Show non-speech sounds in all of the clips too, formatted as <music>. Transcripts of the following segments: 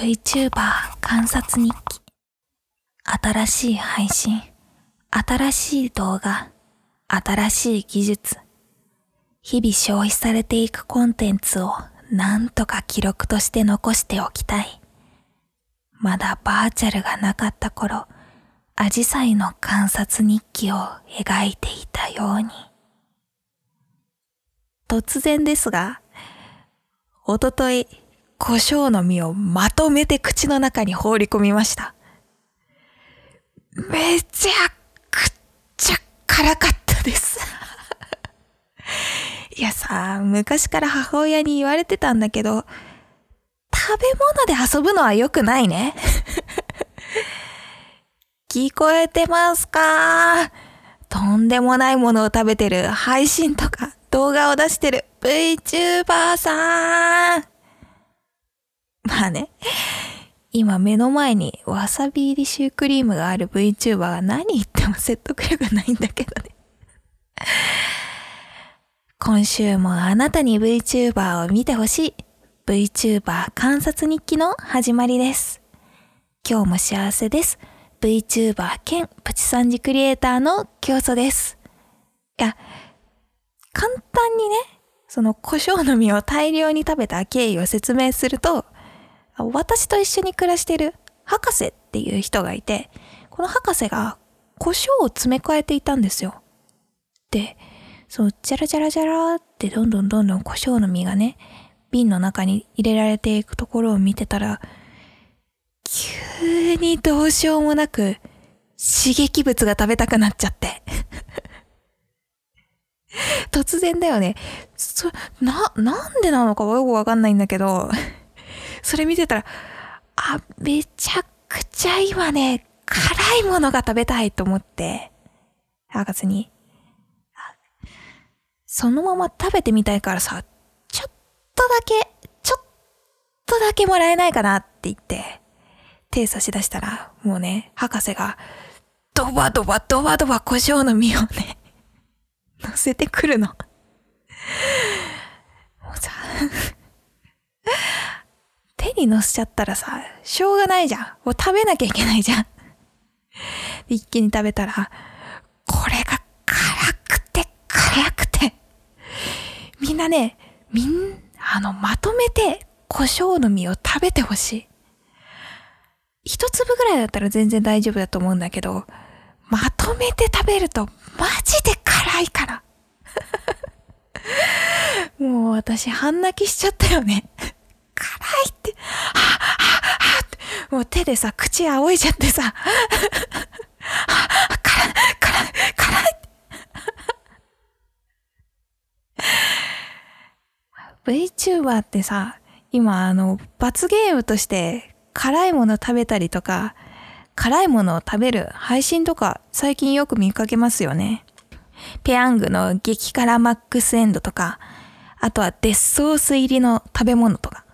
VTuber 観察日記。新しい配信。新しい動画。新しい技術。日々消費されていくコンテンツをなんとか記録として残しておきたい。まだバーチャルがなかった頃アジサイの観察日記を描いていたように。突然ですがおととい胡椒の実をまとめて口の中に放り込みました。めちゃくちゃ辛かったです <laughs> いやさ、昔から母親に言われてたんだけど、食べ物で遊ぶのは良くないね。<laughs> 聞こえてますか？とんでもないものを食べてる配信とか動画を出してる VTuber さんまあね、今目の前にわさび入りシュークリームがある VTuber が何言っても説得力ないんだけどね。今週もあなたに VTuber を見てほしい VTuber 観察日記の始まりです。今日も幸せです。VTuber 兼プチ三次クリエイターの教祖です。いや、簡単にね、その胡椒の実を大量に食べた経緯を説明すると、私と一緒に暮らしてる博士っていう人がいて、この博士が胡椒を詰め替えていたんですよ。で、そう、ジャラジャラジャラってどんどんどんどん胡椒の実がね、瓶の中に入れられていくところを見てたら、急にどうしようもなく刺激物が食べたくなっちゃって。<laughs> 突然だよね。そ、な、なんでなのかよくわかんないんだけど、それ見てたら、あ、めちゃくちゃ今ね、辛いものが食べたいと思って、博士に、そのまま食べてみたいからさ、ちょっとだけ、ちょっとだけもらえないかなって言って、手差し出したら、もうね、博士が、ドバドバドバドバ胡椒の実をね、<laughs> 乗せてくるの。もうさ、手に乗せちゃったらさ、しょうがないじゃん。もう食べなきゃいけないじゃん。一気に食べたら、これが辛くて辛くて。みんなね、みん、あの、まとめて胡椒の実を食べてほしい。一粒ぐらいだったら全然大丈夫だと思うんだけど、まとめて食べるとマジで辛いから。<laughs> もう私半泣きしちゃったよね。辛いって、はぁ、はぁ、はって、もう手でさ、口仰いじゃってさ、<laughs> はぁ、辛い、辛い、辛いって。VTuber ってさ、今あの、罰ゲームとして辛いもの食べたりとか、辛いものを食べる配信とか最近よく見かけますよね。ペヤングの激辛マックスエンドとか、あとはデスソース入りの食べ物とか。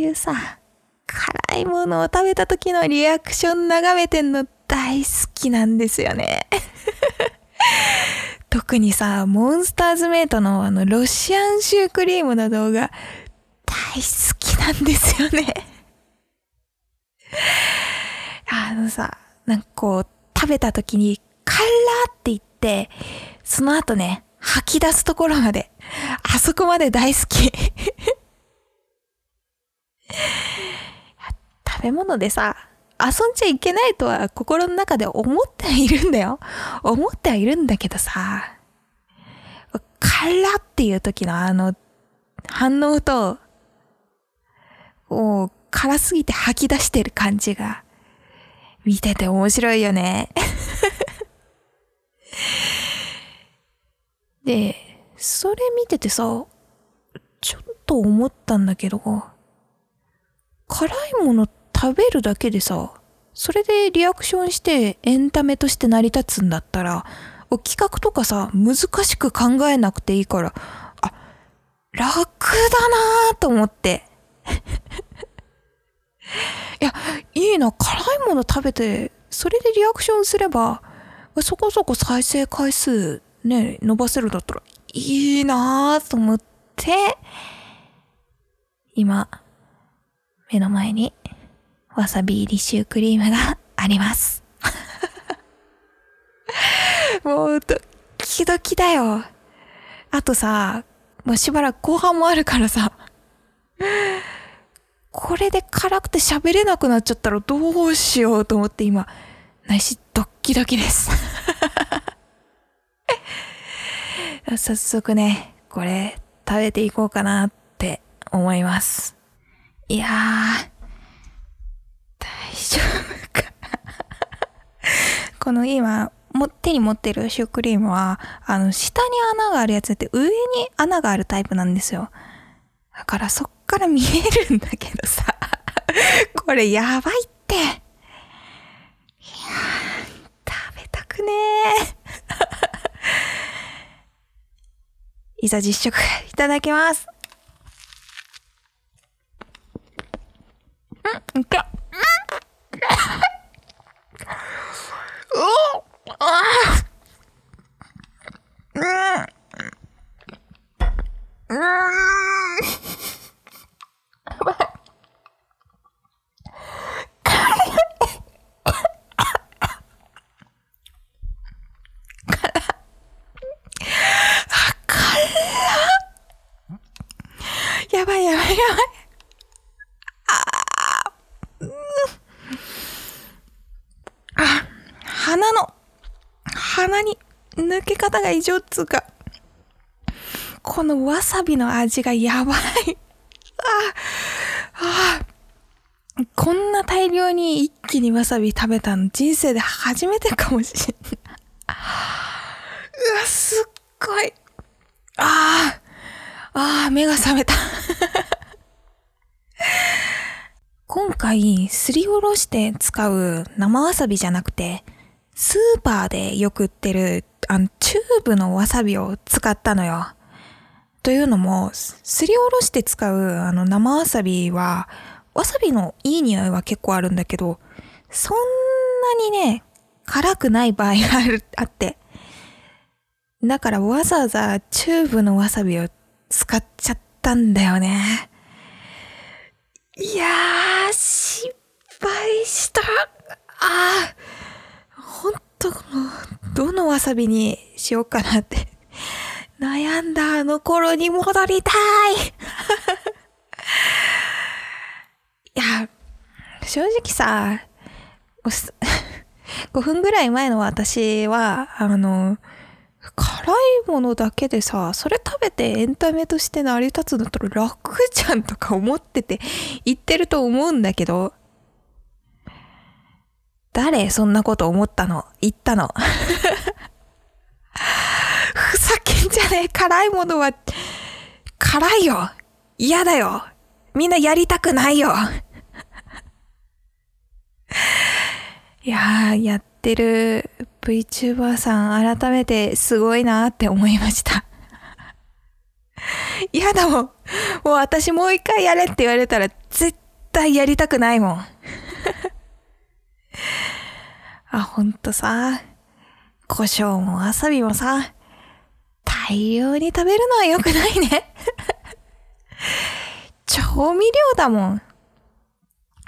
いうさ、辛いものを食べた時のリアクション眺めてんの大好きなんですよね。<laughs> 特にさ、モンスターズメイトのあの、ロシアンシュークリームの動画、大好きなんですよね。<laughs> あのさ、なんかこう、食べた時に、辛って言って、その後ね、吐き出すところまで、あそこまで大好き。食べ物でさ、遊んじゃいけないとは心の中で思ってはいるんだよ。思ってはいるんだけどさ、辛っていう時のあの反応と、もう辛すぎて吐き出してる感じが、見てて面白いよね。<laughs> で、それ見ててさ、ちょっと思ったんだけど、辛いもの食べるだけでさ、それでリアクションしてエンタメとして成り立つんだったら、企画とかさ、難しく考えなくていいから、あ、楽だなぁと思って。<laughs> いや、いいな、辛いもの食べて、それでリアクションすれば、そこそこ再生回数ね、伸ばせるだったらいいなぁと思って、今、目の前にわさび入りシュークリームがあります。<laughs> もうドッキドキだよ。あとさ、もうしばらく後半もあるからさ、これで辛くて喋れなくなっちゃったらどうしようと思って今、内心ドッキドキです。<laughs> 早速ね、これ食べていこうかなって思います。いやー、大丈夫か <laughs> この今、も手に持ってるシュークリームは、あの、下に穴があるやつって上に穴があるタイプなんですよ。だからそっから見えるんだけどさ、<laughs> これやばいって。いやー、食べたくねー。<laughs> いざ実食いただきます。うん、いけ。うん、おあーうん、うん。やばいやばいやばい。あーうんあ、鼻の、鼻にが異常っつうか、このわさびの味がやばい。ああこんな大量に一気にわさび食べたの人生で初めてかもしれない。うわ、すっごい。ああ、ああ、目が覚めた。今回、すりおろして使う生わさびじゃなくて、スーパーでよく売ってる、あの、チューブのわさびを使ったのよ。というのも、すりおろして使うあの生わさびは、わさびのいい匂いは結構あるんだけど、そんなにね、辛くない場合がある、あって。だからわざわざチューブのわさびを使っちゃったんだよね。いやー、失敗した。あー、ほんと、もうどのわさびにしようかなって。<laughs> 悩んだあの頃に戻りたい <laughs> いや、正直さ、5 <laughs> 分ぐらい前の私は、あの、辛いものだけでさ、それ食べてエンタメとして成り立つんだったら楽じゃんとか思ってて言ってると思うんだけど、誰そんなこと思ったの？言ったの <laughs> ふざけんじゃねえ辛いものは、辛いよ嫌だよみんなやりたくないよ <laughs> いやー、やってる VTuber さん改めてすごいなって思いました。<laughs> 嫌だもん。もう私もう一回やれって言われたら絶対やりたくないもん。<laughs> あ、ほんとさ、胡椒もわさびもさ、大量に食べるのは良くないね。<laughs> 調味料だもん。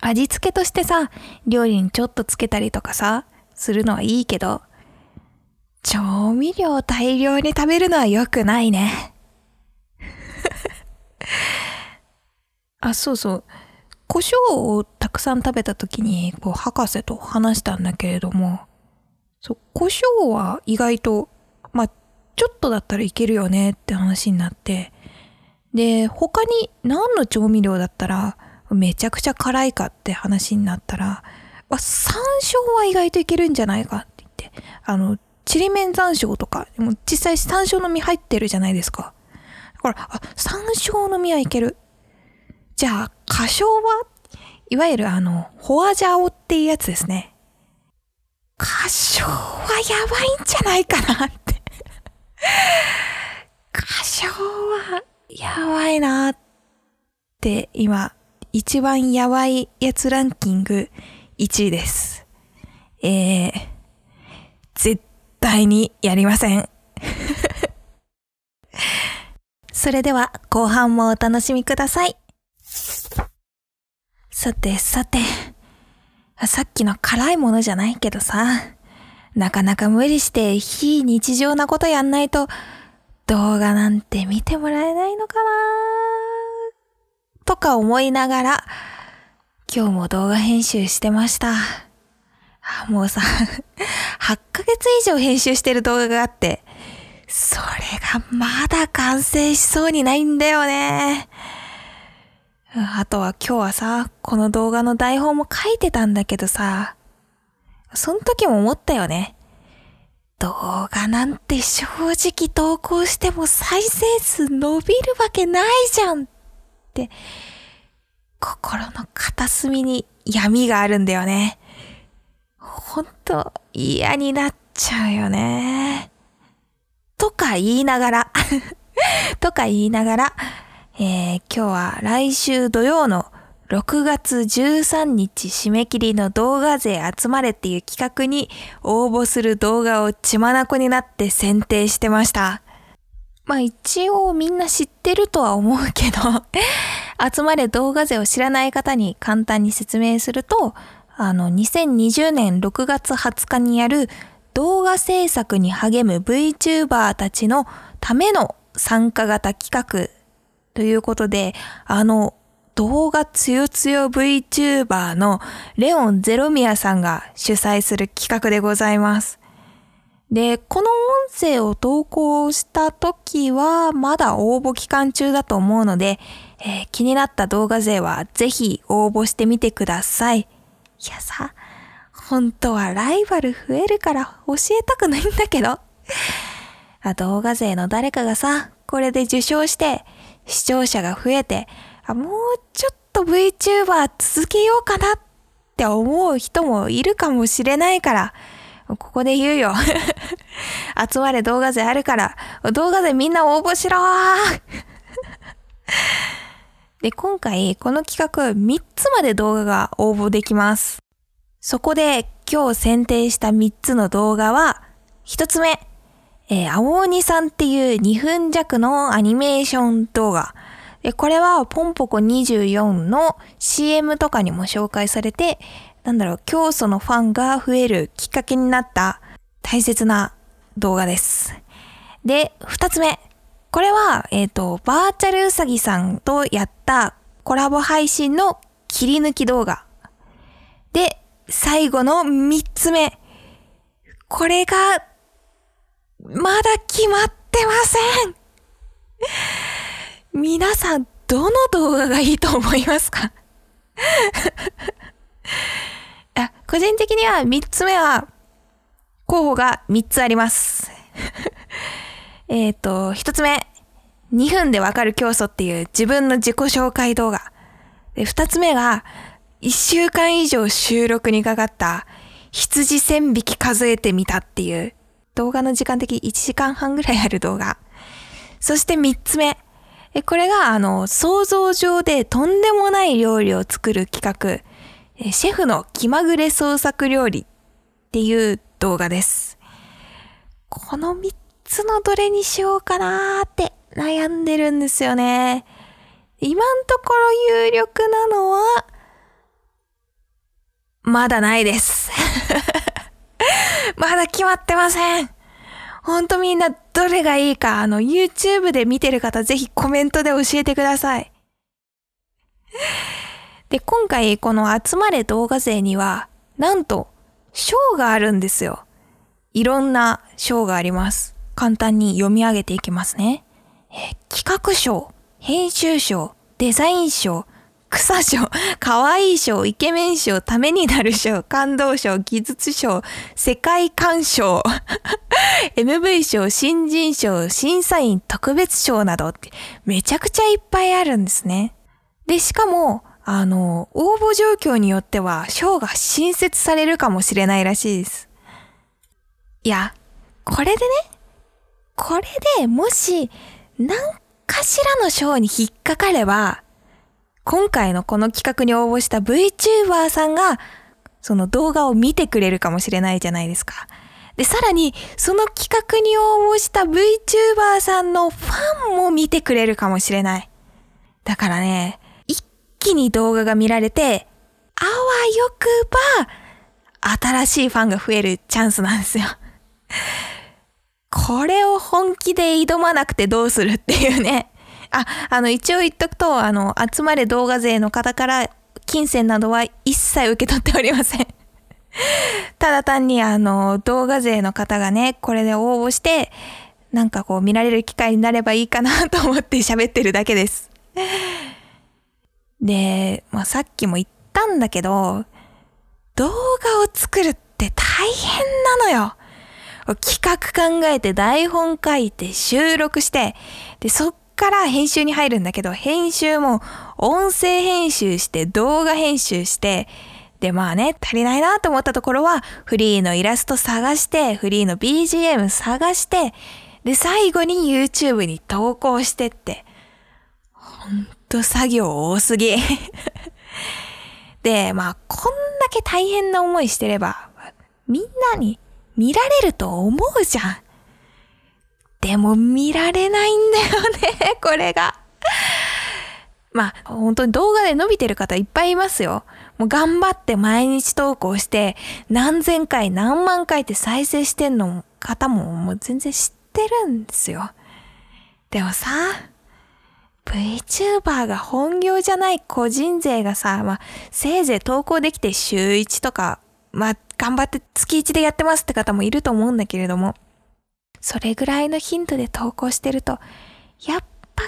味付けとしてさ、料理にちょっとつけたりとかさ、するのはいいけど、調味料大量に食べるのは良くないね。<laughs> あ、そうそう。胡椒をたくさん食べた時に、こう、博士と話したんだけれども、そう、胡椒は意外と、まあ、ちょっとだったらいけるよねって話になって、で、他に何の調味料だったらめちゃくちゃ辛いかって話になったら、あ、山椒は意外といけるんじゃないかって言って、あの、ちりめん山椒とか、でも実際山椒の実入ってるじゃないですか。だから、あ、山椒の実はいける。じゃあ、花椒はいわゆるあの、ホアジャオっていうやつですね。花椒はやばいんじゃないかなって。<laughs> 花椒はやばいなって今、一番やばいやつランキング1位です。えー、絶対にやりません。<laughs> それでは後半もお楽しみください。さてさて、さっきの辛いものじゃないけどさ、なかなか無理して非日常なことやんないと動画なんて見てもらえないのかなとか思いながら今日も動画編集してました。もうさ、<laughs> 8ヶ月以上編集してる動画があって、それがまだ完成しそうにないんだよね。あとは今日はさ、この動画の台本も書いてたんだけどさ、その時も思ったよね。動画なんて正直投稿しても再生数伸びるわけないじゃんって、心の片隅に闇があるんだよね。ほんと嫌になっちゃうよね。とか言いながら <laughs> とか言いながら、えー、今日は来週土曜の6月13日締め切りの動画勢集まれっていう企画に応募する動画を血眼になって選定してました。まあ一応みんな知ってるとは思うけど <laughs> 集まれ動画勢を知らない方に簡単に説明すると、あの2020年6月20日にやる動画制作に励む VTuber たちのための参加型企画ということで、あの動画つよつよ VTuber のレオンゼロミアさんが主催する企画でございます。で、この音声を投稿した時はまだ応募期間中だと思うので、えー、気になった動画勢はぜひ応募してみてください。いやさ、本当はライバル増えるから教えたくないんだけど。動画勢の誰かがさ、これで受賞して視聴者が増えて、あ、もうちょっと VTuber 続けようかなって思う人もいるかもしれないから、ここで言うよ。<laughs> 集まれ動画勢あるから、動画勢みんな応募しろで、今回この企画3つまで動画が応募できます。そこで今日選定した3つの動画は、1つ目、えー、青鬼さんっていう2分弱のアニメーション動画。で、これはポンポコ24の CM とかにも紹介されて、なんだろう、教祖のファンが増えるきっかけになった大切な動画です。で、二つ目。これは、えっ、ー、と、バーチャルうさぎさんとやったコラボ配信の切り抜き動画。で、最後の三つ目。これが、まだ決まってません皆さん、どの動画がいいと思いますか？<laughs> あ個人的には3つ目は、候補が3つあります。<laughs> えっと、1つ目、2分でわかる競争っていう自分の自己紹介動画。で、2つ目が、1週間以上収録にかかった羊1000匹数えてみたっていう動画の時間的1時間半ぐらいある動画。そして3つ目。これが、あの、想像上でとんでもない料理を作る企画、シェフの気まぐれ創作料理っていう動画です。この3つのどれにしようかなーって悩んでるんですよね。今んところ有力なのは、まだないです。まだ決まってません。ほんとみんなどれがいいか、あの、YouTube で見てる方ぜひコメントで教えてください。で、今回この集まれ動画勢には、なんと、賞があるんですよ。いろんな賞があります。簡単に読み上げていきますね。企画賞、編集賞、デザイン賞、草賞、可愛い賞、イケメン賞、ためになる賞、感動賞、技術賞、世界観賞、<laughs> MV 賞、新人賞、審査員特別賞などってめちゃくちゃいっぱいあるんですね。で、しかも、あの、応募状況によっては賞が新設されるかもしれないらしいです。いや、これでね、これでもし何かしらの賞に引っかかれば、今回のこの企画に応募した VTuber さんが、その動画を見てくれるかもしれないじゃないですか。で、さらに、その企画に応募した VTuber さんのファンも見てくれるかもしれない。だからね、一気に動画が見られて、あわよくば、新しいファンが増えるチャンスなんですよ。これを本気で挑まなくてどうするっていうね。あ、あの、一応言っとくと、あの、集まれ動画勢の方から金銭などは一切受け取っておりません。<laughs> ただ単にあの、動画勢の方がね、これで応募して、なんかこう見られる機会になればいいかなと思って <laughs> 喋ってるだけです。で、まあ、さっきも言ったんだけど、動画を作るって大変なのよ。企画考えて台本書いて収録して、で、そっから編集に入るんだけど、編集も音声編集して動画編集して、で、まあね、足りないなと思ったところは、フリーのイラスト探して、フリーの BGM 探して、で、最後に YouTube に投稿してって、ほんと作業多すぎ。<laughs> で、まあ、こんだけ大変な思いしてれば、みんなに見られると思うじゃん。でも見られないんだよね、<laughs> これが。まあ、本当に動画で伸びてる方いっぱいいますよ。もう頑張って毎日投稿して、何千回何万回って再生してんの方ももう全然知ってるんですよ。でもさ、VTuber が本業じゃない個人勢がさ、まあ、せいぜい投稿できて週1とか、まあ、頑張って月1でやってますって方もいると思うんだけれども、それぐらいのヒントで投稿してると、やっぱ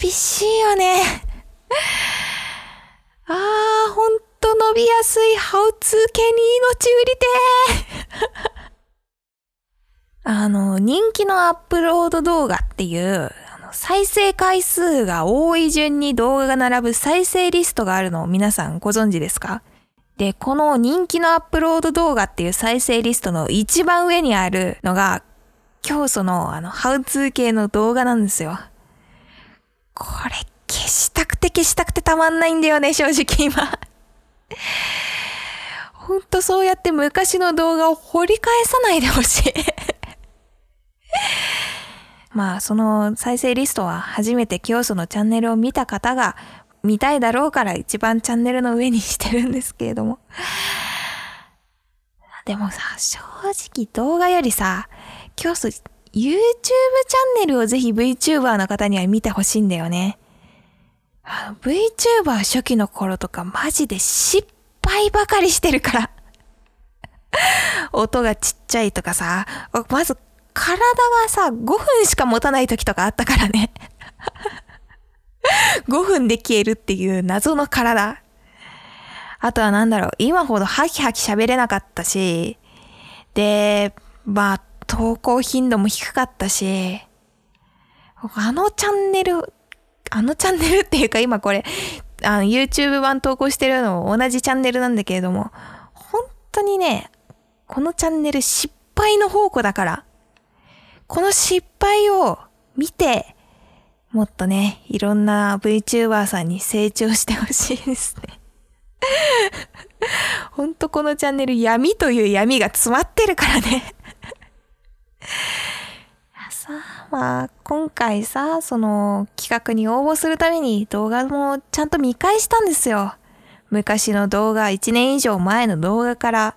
厳しいよね。<laughs> あー、ほんと伸びやすいハウツー系に命売りて <laughs> あの、人気のアップロード動画っていう、再生回数が多い順に動画が並ぶ再生リストがあるのを皆さんご存知ですか？で、この人気のアップロード動画っていう再生リストの一番上にあるのが、教祖のあの、ハウツー系の動画なんですよ。これ消したくて消したくてたまんないんだよね、正直今。ほんとそうやって昔の動画を掘り返さないでほしいまあ、その再生リストは初めて教祖のチャンネルを見た方が見たいだろうから一番チャンネルの上にしてるんですけれども。でもさ、正直動画よりさ、教祖 YouTube チャンネルをぜひ VTuber の方には見てほしいんだよね。VTuber 初期の頃とかマジで失敗ばかりしてるから <laughs> 音がちっちゃいとかさ、まず体がさ、5分しか持たない時とかあったからね <laughs> 5分で消えるっていう謎の体。あとはなんだろう、今ほどハキハキ喋れなかったし、で、まあ、投稿頻度も低かったし、あのチャンネル、あのチャンネルっていうか今これ、あの YouTube 版投稿してるの同じチャンネルなんだけれども、本当にね、このチャンネル失敗の宝庫だから、この失敗を見て、もっとね、いろんな VTuber さんに成長してほしいですね。ほんとこのチャンネル闇という闇が詰まってるからね <laughs> さあ、まあ、今回さ、その企画に応募するために動画もちゃんと見返したんですよ。昔の動画、1年以上前の動画から。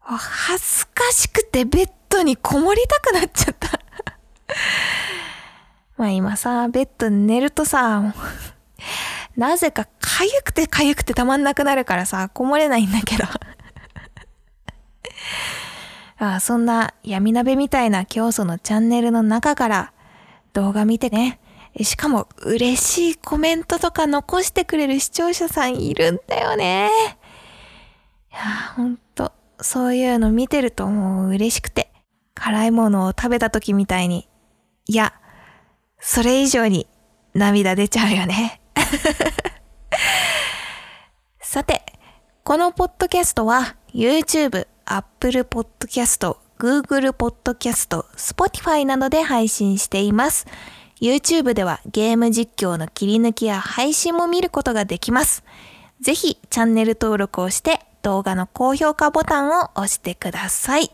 恥ずかしくてベッドにこもりたくなっちゃった <laughs> まあ今さ、ベッドに寝るとさ、なぜか痒くて痒くてたまんなくなるからさ、こもれないんだけど <laughs> あそんな闇鍋みたいな教祖のチャンネルの中から動画見てね。しかも嬉しいコメントとか残してくれる視聴者さんいるんだよね。いや、ほんと、そういうの見てるともう嬉しくて。辛いものを食べた時みたいに、いや、それ以上に涙出ちゃうよね。<laughs> さて、このポッドキャストは YouTube、Apple Podcast、Google Podcast、Spotify などで配信しています。YouTube ではゲーム実況の切り抜きや配信も見ることができます。ぜひチャンネル登録をして動画の高評価ボタンを押してください。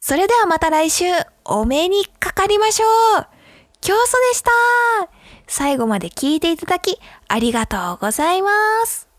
それではまた来週、お目にかかりましょう教祖でした最後まで聞いていただき、ありがとうございます。